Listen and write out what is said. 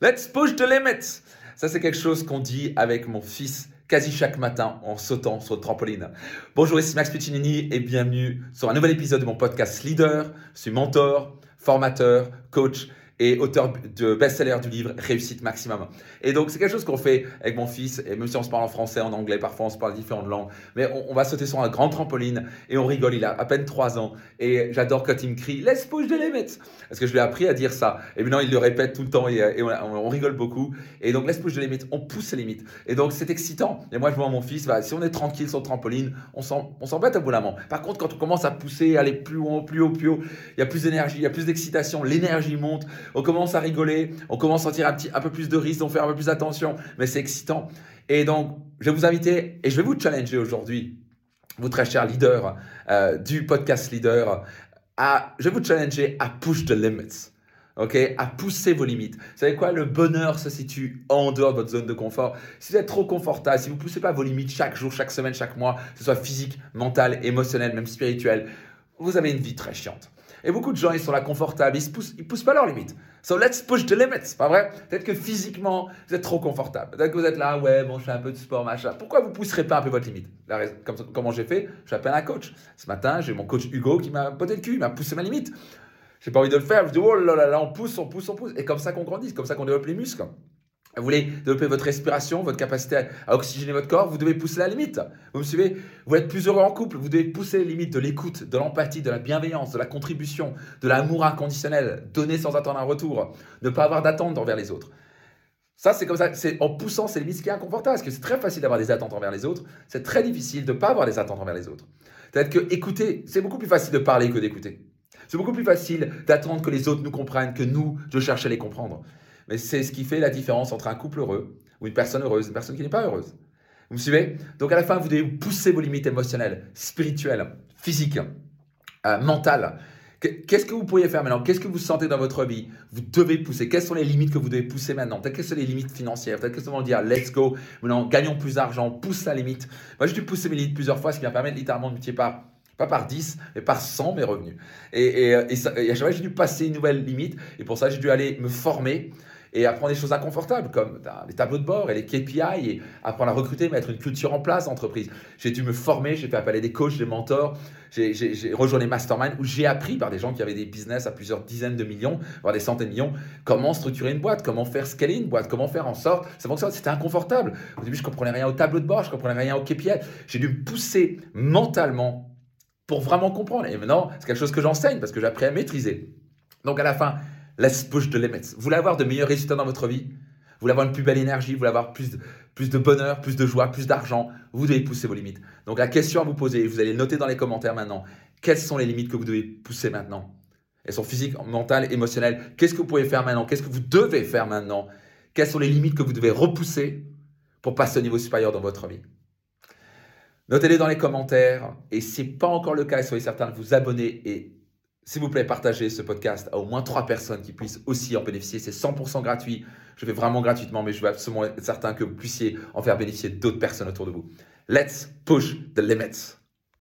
Let's push the limits. Ça, c'est quelque chose qu'on dit avec mon fils quasi chaque matin en sautant sur le trampoline. Bonjour, ici Max Piccinini et bienvenue sur un nouvel épisode de mon podcast Leader. Je suis mentor, formateur, coach et auteur de best-seller du livre Réussite Maximum. Et donc, c'est quelque chose qu'on fait avec mon fils, et même si on se parle en français, en anglais, parfois on se parle différentes langues, mais on, va sauter sur un grand trampoline et on rigole. Il a à peine 3 ans et j'adore quand il me crie Let's push the limits Parce que je lui ai appris à dire ça. Et maintenant, il le répète tout le temps et, on, rigole beaucoup. Et donc, Let's push the limits, on pousse les limites. Et donc, c'est excitant. Et moi, je vois mon fils, bah, si on est tranquille sur le trampoline, on s'embête abondamment. Par contre, quand on commence à pousser, aller plus haut, plus haut, plus haut, il y a plus d'énergie, il y a plus d'excitation, l'énergie monte on commence à rigoler, on commence à sentir un, petit, un peu plus de risque, on fait un peu plus attention, mais c'est excitant. Et donc, je vais vous inviter et je vais vous challenger aujourd'hui, vous très chers leaders euh, du podcast Leader, à, je vais vous challenger à push the limits. ok? À pousser vos limites. Vous savez quoi? Le bonheur se situe en dehors de votre zone de confort. Si vous êtes trop confortable, si vous ne poussez pas vos limites chaque jour, chaque semaine, chaque mois, que ce soit physique, mental, émotionnel, même spirituel, vous avez une vie très chiante. Et beaucoup de gens, ils sont là confortables, ils ne poussent, poussent pas leurs limites. So let's push the limits, pas vrai? Peut-être que physiquement, vous êtes trop confortable. Peut-être que vous êtes là, ouais, bon, je fais un peu de sport, machin. Pourquoi vous pousserez pas un peu votre limite? Comme, Comment j'ai fait? J'appelle un coach. Ce matin, j'ai mon coach Hugo qui m'a poté le cul, il m'a poussé ma limite. J'ai pas envie de le faire. Je dis, oh là là là, on pousse, on pousse, on pousse. Et comme ça qu'on grandit, comme ça qu'on développe les muscles. Vous voulez développer votre respiration, votre capacité à oxygéner votre corps, vous devez pousser la limite. Vous me suivez? Vous êtes plus heureux en couple, vous devez pousser les limites de l'écoute, de l'empathie, de la bienveillance, de la contribution, de l'amour inconditionnel, donner sans attendre un retour, ne pas avoir d'attente envers les autres. Ça, c'est comme ça, c'est en poussant ces limites qui est inconfortable, parce que c'est très facile d'avoir des attentes envers les autres, c'est très difficile de ne pas avoir des attentes envers les autres. C'est-à-dire que écouter, c'est beaucoup plus facile de parler que d'écouter. C'est beaucoup plus facile d'attendre que les autres nous comprennent que nous, de chercher à les comprendre. Mais c'est ce qui fait la différence entre un couple heureux ou une personne heureuse, une personne qui n'est pas heureuse. Vous me suivez? Donc à la fin, vous devez pousser vos limites émotionnelles, spirituelles, physiques, euh, mentales. Qu'est-ce que vous pourriez faire maintenant? Qu'est-ce que vous sentez dans votre vie? Vous devez pousser. Quelles sont les limites que vous devez pousser maintenant? Peut-être quelles sont les limites financières? Peut-être que c'est dire let's go, maintenant gagnons plus d'argent, pousse la limite. Moi, j'ai dû pousser mes limites plusieurs fois, ce qui m'a permis littéralement de multiplier par pas par 10, mais par 100 mes revenus. Et, et à chaque fois, j'ai dû passer une nouvelle limite. Et pour ça, j'ai dû aller me former et apprendre des choses inconfortables comme les tableaux de bord et les KPI et apprendre à recruter, mettre une culture en place d'entreprise. J'ai dû me former, j'ai fait appeler des coachs, des mentors, j'ai rejoint les masterminds où j'ai appris par des gens qui avaient des business à plusieurs dizaines de millions, voire des centaines de millions, comment structurer une boîte, comment faire scaler une boîte, comment faire en sorte, ça fonctionne, c'était inconfortable. Au début, je comprenais rien au tableau de bord, je comprenais rien au KPI. J'ai dû me pousser mentalement pour vraiment comprendre. Et maintenant, c'est quelque chose que j'enseigne parce que j'ai appris à maîtriser. Donc à la fin, Let's push the limits. Vous voulez avoir de meilleurs résultats dans votre vie? Vous voulez avoir une plus belle énergie? Vous voulez avoir plus de, plus de bonheur, plus de joie, plus d'argent? Vous devez pousser vos limites. Donc la question à vous poser, vous allez noter dans les commentaires maintenant, quelles sont les limites que vous devez pousser maintenant? Elles sont physiques, mentales, émotionnelles. Qu'est-ce que vous pouvez faire maintenant? Qu'est-ce que vous devez faire maintenant? Quelles sont les limites que vous devez repousser pour passer au niveau supérieur dans votre vie? Notez-les dans les commentaires. Et si ce n'est pas encore le cas, soyez certain de vous abonner et s'il vous plaît, partagez ce podcast à au moins trois personnes qui puissent aussi en bénéficier. C'est 100% gratuit. Je fais vraiment gratuitement, mais je veux absolument être certain que vous puissiez en faire bénéficier d'autres personnes autour de vous. Let's push the limits.